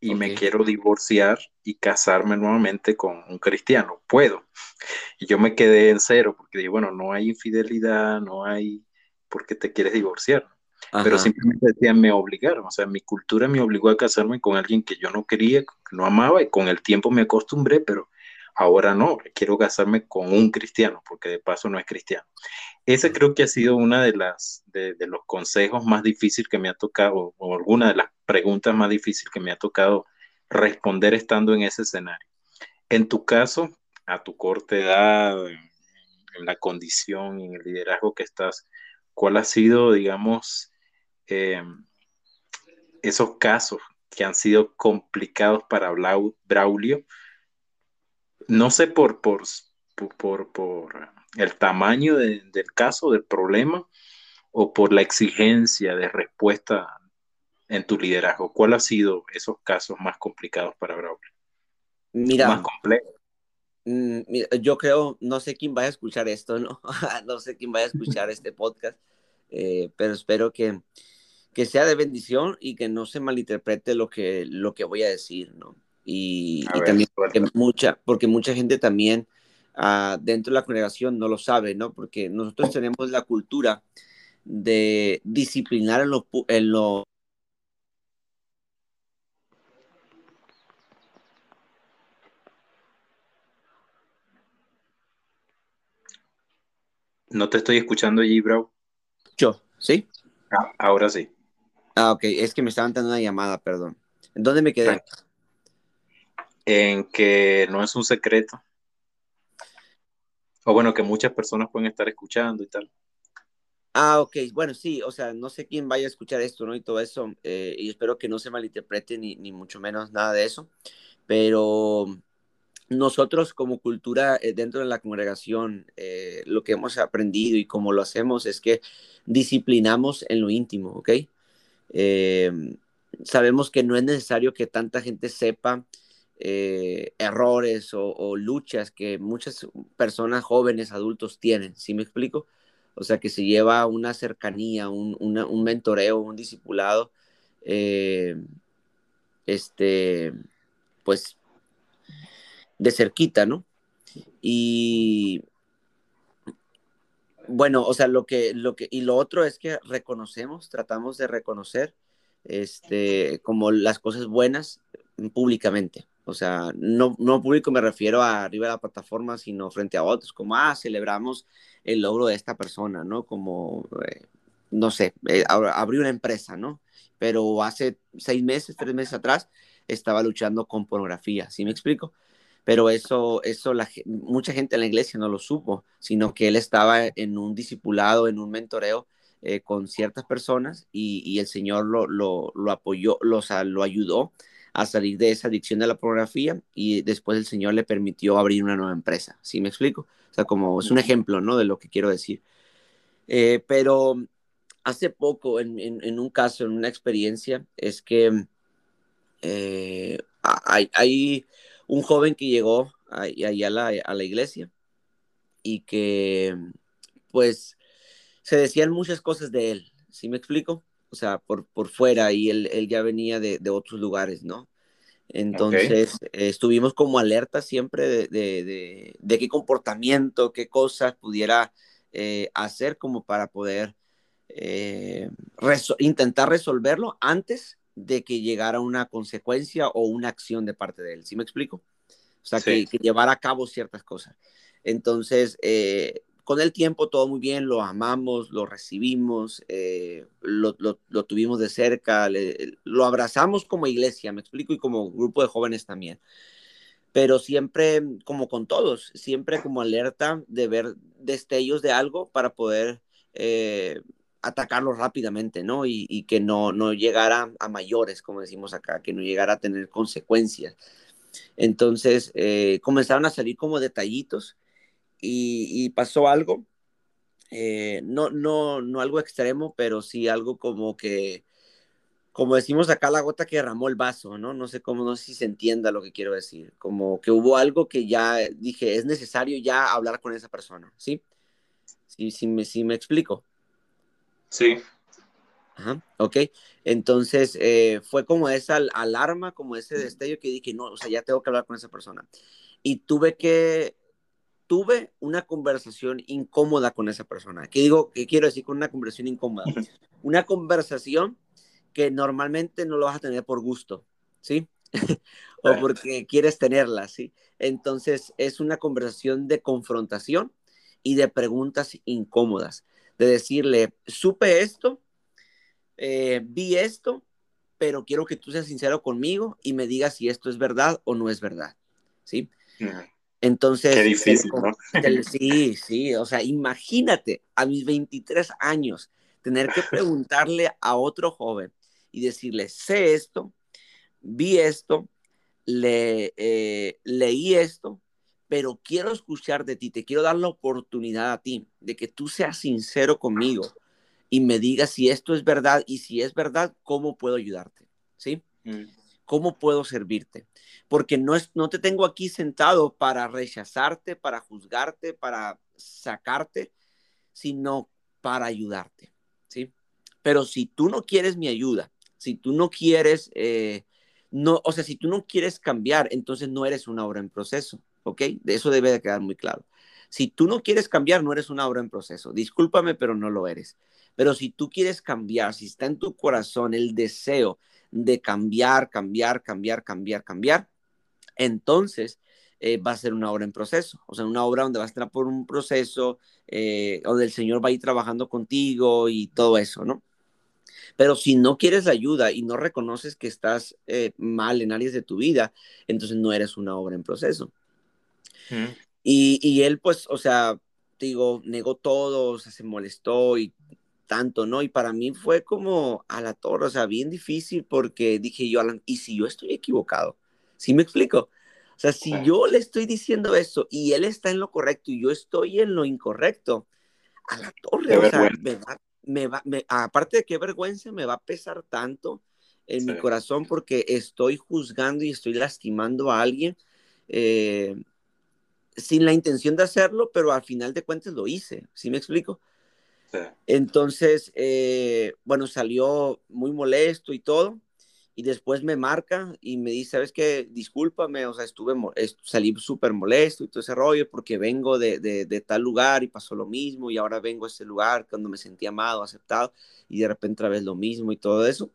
y me quiero divorciar y casarme nuevamente con un cristiano. Puedo. Y yo me quedé en cero porque dije, bueno, no hay infidelidad, no hay por qué te quieres divorciar. Pero simplemente me obligaron, o sea, mi cultura me obligó a casarme con alguien que yo no quería, que no amaba y con el tiempo me acostumbré, pero ahora no, quiero casarme con un cristiano, porque de paso no es cristiano. Ese creo que ha sido una de las de, los consejos más difíciles que me ha tocado, o alguna de las preguntas más difíciles que me ha tocado responder estando en ese escenario. En tu caso, a tu corta edad, en, la condición y en el liderazgo que estás, ¿cuál ha sido, digamos, eh, esos casos que han sido complicados para Braulio? No sé por, por, por, por el tamaño del caso, del problema, o por la exigencia de respuesta en tu liderazgo? ¿Cuál ha sido esos casos más complicados para Braulio? Mira, más complejo. Mm, yo creo, no sé quién vaya a escuchar esto, ¿no? *laughs* no sé quién vaya a escuchar este podcast, eh, pero espero que, que sea de bendición y que no se malinterprete lo que, lo que voy a decir, ¿no? Y, también porque mucha, porque mucha gente también ah, dentro de la congregación no lo sabe, ¿no? Porque nosotros tenemos la cultura de disciplinar en lo, en lo No te estoy escuchando allí, bro. Yo, ¿sí? Ah, ahora sí. Ah, ok, es que me estaban dando una llamada, perdón. ¿En dónde me quedé? En que no es un secreto. O bueno, que muchas personas pueden estar escuchando y tal. Ah, ok, bueno, sí, o sea, no sé quién vaya a escuchar esto, ¿no? Y todo eso, eh, y espero que no se malinterprete ni, ni mucho menos nada de eso, pero nosotros como cultura eh, dentro de la congregación, eh, lo que hemos aprendido y cómo lo hacemos es que disciplinamos en lo íntimo, ¿ok? Em, sabemos que no es necesario que tanta gente sepa eh, errores o, luchas que muchas personas jóvenes, adultos tienen, ¿sí me explico? O sea, que se lleva una cercanía, un, un mentoreo, un discipulado, este, pues de cerquita, ¿no? Y bueno, o sea, lo que, lo que, y lo otro es que reconocemos, tratamos de reconocer, este, como las cosas buenas públicamente. O sea, no, no público me refiero a arriba de la plataforma, sino frente a otros, como, ah, celebramos el logro de esta persona, ¿no? Como, eh, no sé, eh, abrió una empresa, ¿no? Pero hace seis meses, tres meses atrás, estaba luchando con pornografía, ¿sí me explico? Pero eso, eso la, mucha gente en la iglesia no lo supo, sino que él estaba en un discipulado, en un mentoreo eh, con ciertas personas y, el Señor lo, lo, lo apoyó, lo, lo ayudó a salir de esa adicción de la pornografía y después el Señor le permitió abrir una nueva empresa. ¿Sí me explico? O sea, como es un ejemplo, ¿no? De lo que quiero decir. Eh, pero hace poco, en, en, un caso, en una experiencia, es que eh, hay, hay, un joven que llegó ahí a la, a la iglesia y que, pues, se decían muchas cosas de él. ¿Sí me explico? o sea, por, por fuera y él, él ya venía de, de, otros lugares, ¿no? Entonces, estuvimos como alerta siempre de, de, de, qué comportamiento, qué cosas pudiera eh, hacer como para poder eh, intentar resolverlo antes de que llegara una consecuencia o una acción de parte de él. ¿Sí me explico? O sea, que, que, llevara a cabo ciertas cosas. Entonces, eh, con el tiempo todo muy bien, lo amamos, lo recibimos, eh, lo, lo, tuvimos de cerca, lo abrazamos como iglesia, me explico, y como grupo de jóvenes también. Pero siempre, como con todos, siempre como alerta de ver destellos de algo para poder eh, atacarlo rápidamente, ¿no? Y, y, que no, no llegara a mayores, como decimos acá, que no llegara a tener consecuencias. Entonces, eh, comenzaron a salir como detallitos y, pasó algo, eh, no, no, no algo extremo, pero sí algo como que, como decimos acá, la gota que derramó el vaso, ¿no? No sé cómo, no sé si se entienda lo que quiero decir, como que hubo algo que ya dije, es necesario ya hablar con esa persona, ¿sí? Sí, sí, me, sí me explico. Sí. Ajá, ok. Entonces, eh, fue como esa alarma, como ese destello que dije, no, o sea, ya tengo que hablar con esa persona. Y tuve que tuve una conversación incómoda con esa persona. ¿Qué digo? ¿Qué quiero decir con una conversación incómoda? *laughs* Una conversación que normalmente no lo vas a tener por gusto, ¿sí? *laughs* o porque quieres tenerla, ¿sí? Entonces es una conversación de confrontación y de preguntas incómodas, de decirle, supe esto, eh, vi esto, pero quiero que tú seas sincero conmigo y me digas si esto es verdad o no es verdad, ¿sí? Entonces, Qué difícil, ¿no? sí, sí, o sea, imagínate a mis 23 años tener que *laughs* preguntarle a otro joven y decirle, sé esto, vi esto, le, eh, leí esto, pero quiero escuchar de ti, te quiero dar la oportunidad a ti de que tú seas sincero conmigo y me digas si esto es verdad y si es verdad, ¿cómo puedo ayudarte? ¿Sí? Mm. ¿Cómo puedo servirte? porque no, es, no te tengo aquí sentado para rechazarte, para juzgarte, para sacarte, sino para ayudarte, ¿sí? Pero si tú no quieres mi ayuda, si tú no quieres, eh, no, o sea, si tú no quieres cambiar, entonces no eres una obra en proceso, ¿ok? De eso debe de quedar muy claro. Si tú no quieres cambiar, no eres una obra en proceso. Discúlpame, pero no lo eres. Pero si tú quieres cambiar, si está en tu corazón el deseo de cambiar, cambiar, cambiar, cambiar, cambiar, entonces eh, va a ser una obra en proceso, o sea, una obra donde vas a estar por un proceso, eh, donde el Señor va a ir trabajando contigo y todo eso, ¿no? Pero si no quieres ayuda y no reconoces que estás eh, mal en áreas de tu vida, entonces no eres una obra en proceso. Y, y, él, pues, o sea, digo, negó todo, o sea, se molestó y tanto, ¿no? Y para mí fue como a la torre, o sea, bien difícil porque dije yo, Alan, ¿y si yo estoy equivocado? ¿Sí me explico? O sea, si yo le estoy diciendo eso y él está en lo correcto y yo estoy en lo incorrecto, a la torre, o sea, me va, me aparte de qué vergüenza, me va a pesar tanto en mi corazón porque estoy juzgando y estoy lastimando a alguien eh, sin la intención de hacerlo, pero al final de cuentas lo hice, ¿sí me explico? Entonces, eh, bueno, salió muy molesto y todo, y después me marca y me dice, ¿sabes qué? Discúlpame, o sea, estuve, salí súper molesto y todo ese rollo porque vengo de, de, tal lugar y pasó lo mismo y ahora vengo a ese lugar cuando me sentí amado, aceptado y de repente otra vez lo mismo y todo eso.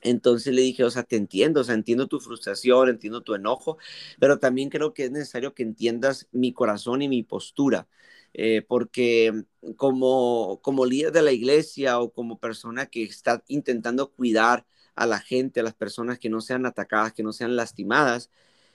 Entonces le dije, o sea, te entiendo, o sea, entiendo tu frustración, entiendo tu enojo, pero también creo que es necesario que entiendas mi corazón y mi postura. Eh, porque como, como líder de la iglesia o como persona que está intentando cuidar a la gente, a las personas que no sean atacadas, que no sean lastimadas,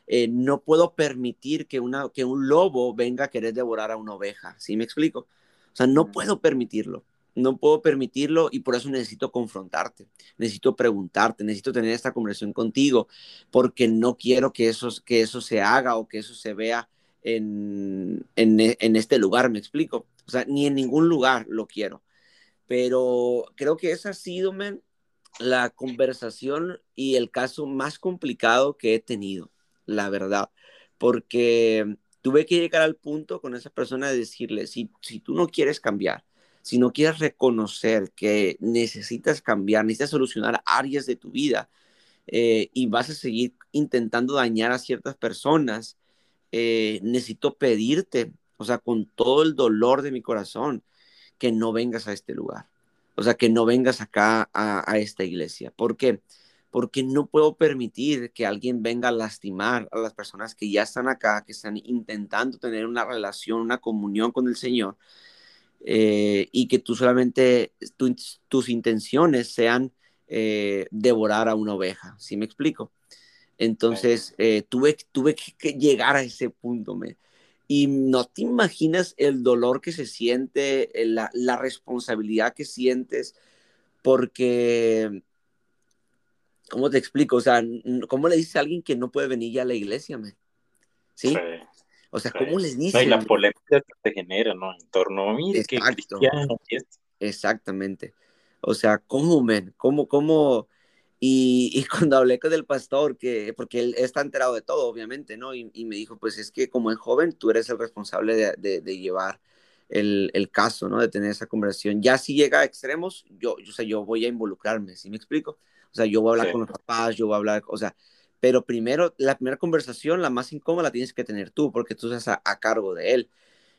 eh, no puedo permitir que, una, que un lobo venga a querer devorar a una oveja, ¿sí me explico? O sea, no puedo permitirlo, no puedo permitirlo y por eso necesito confrontarte, necesito preguntarte, necesito tener esta conversación contigo, porque no quiero que eso, que eso se haga o que eso se vea en, en, este lugar, me explico. O sea, ni en ningún lugar lo quiero. Pero creo que esa ha sido, la conversación y el caso más complicado que he tenido, la verdad, porque tuve que llegar al punto con esa persona de decirle, si, si tú no quieres cambiar, si no quieres reconocer que necesitas cambiar, necesitas solucionar áreas de tu vida eh, y vas a seguir intentando dañar a ciertas personas, eh, necesito pedirte, o sea, con todo el dolor de mi corazón, que no vengas a este lugar. O sea, que no vengas acá a, esta iglesia. ¿Por qué? Porque no puedo permitir que alguien venga a lastimar a las personas que ya están acá, que están intentando tener una relación, una comunión con el Señor, eh, y que tú solamente, tus intenciones sean eh, devorar a una oveja. ¿Sí me explico? Entonces, eh, tuve, tuve que llegar a ese punto. Me, y no te imaginas el dolor que se siente, la, la responsabilidad que sientes, porque, ¿cómo te explico? O sea, ¿cómo le dice a alguien que no puede venir ya a la iglesia, me ¿Sí? O sea, ¿cómo les dice? y la polémica que se genera, ¿no? En torno a mí, que cristiano. Exactamente. O sea, ¿cómo, men? ¿Cómo, cómo? Y, *laughs* cuando hablé con el pastor, que, porque él está enterado de todo, obviamente, ¿no? Y, me dijo, pues es que como el joven tú eres el responsable de, de, llevar el, el, caso, ¿no? De tener esa conversación. Ya si llega a extremos, yo, yo, o sea, yo voy a involucrarme, ¿sí me explico? O sea, yo voy a hablar con los papás, yo voy a hablar, o sea, pero primero, la primera conversación, la más incómoda, la tienes que tener tú, porque tú estás a cargo de él.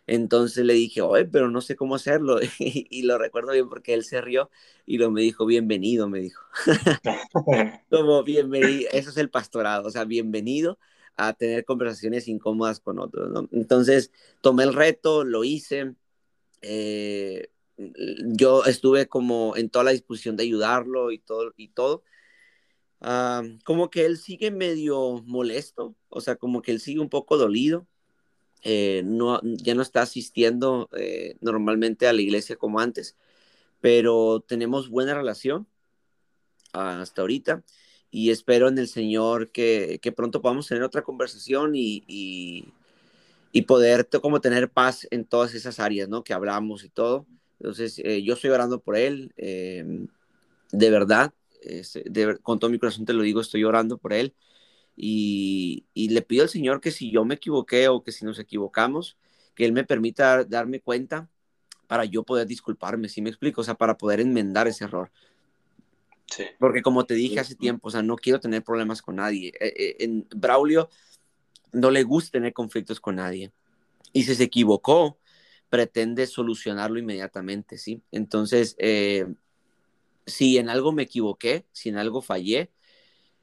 Entonces le dije, oye, pero no sé cómo hacerlo. *laughs* y, lo recuerdo bien porque él se rió y lo me dijo, bienvenido, me dijo. *laughs* Como bienvenido, eso es el pastorado, o sea, bienvenido a tener conversaciones incómodas con otros. Entonces tomé el reto, lo hice. Eh, yo estuve como en toda la disposición de ayudarlo y todo. Y todo. Ah, como que él sigue medio molesto, o sea, como que él sigue un poco dolido eh, no, ya no está asistiendo eh, normalmente a la iglesia como antes, pero tenemos buena relación hasta ahorita y espero en el Señor que, que pronto podamos tener otra conversación y, y, poder como tener paz en todas esas áreas, ¿no? Que hablamos y todo. Entonces, eh, yo estoy orando por él, de verdad, con todo mi corazón te lo digo, estoy orando por él y, le pido al Señor que si yo me equivoqué o que si nos equivocamos, que Él me permita darme cuenta para yo poder disculparme, si me explico? O sea, para poder enmendar ese error. Sí. Porque como te dije hace tiempo, o sea, no quiero tener problemas con nadie. Eh, eh, en Braulio no le gusta tener conflictos con nadie. Y si se equivocó, pretende solucionarlo inmediatamente, ¿sí? Entonces, eh, si en algo me equivoqué, si en algo fallé,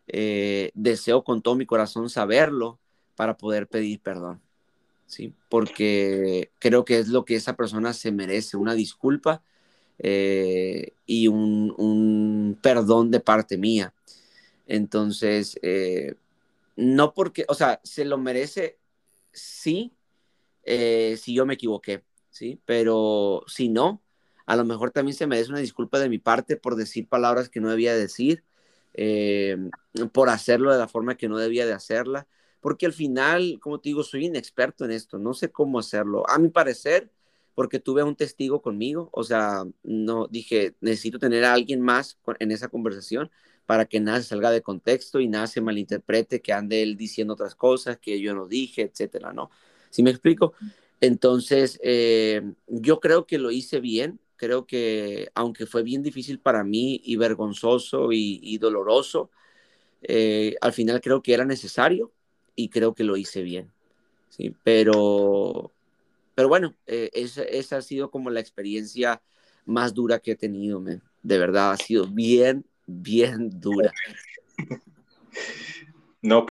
eh, deseo con todo mi corazón saberlo para poder pedir perdón, ¿sí? Porque creo que es lo que esa persona se merece, una disculpa eh, y un, perdón de parte mía. Entonces, eh, no porque, o sea, se lo merece, sí, si yo me equivoqué, ¿sí? Pero si no, a lo mejor también se merece una disculpa de mi parte por decir palabras que no debía decir eh, por hacerlo de la forma que no debía de hacerla, porque al final, como te digo, soy inexperto en esto, no sé cómo hacerlo. A mi parecer, porque tuve a un testigo conmigo, o sea, no dije, necesito tener a alguien más en esa conversación para que nada se salga de contexto y nada se malinterprete, que ande él diciendo otras cosas que yo no dije, etcétera, ¿no? ¿Sí me explico? Entonces, eh, yo creo que lo hice bien, creo que aunque fue bien difícil para mí y vergonzoso y, doloroso, eh, al final creo que era necesario y creo que lo hice bien. ¿sí? Pero, pero bueno, eh, esa, ha sido como la experiencia más dura que he tenido, de verdad, ha sido bien, bien dura. *laughs* No.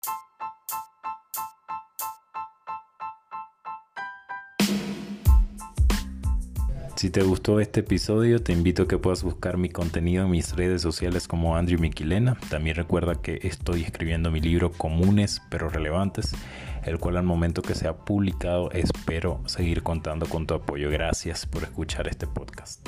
Si te gustó este episodio, te invito a que puedas buscar mi contenido en mis redes sociales como Andrew Miquilena. También recuerda que estoy escribiendo mi libro Comunes pero Relevantes, el cual al momento que sea publicado espero seguir contando con tu apoyo. Gracias por escuchar este podcast.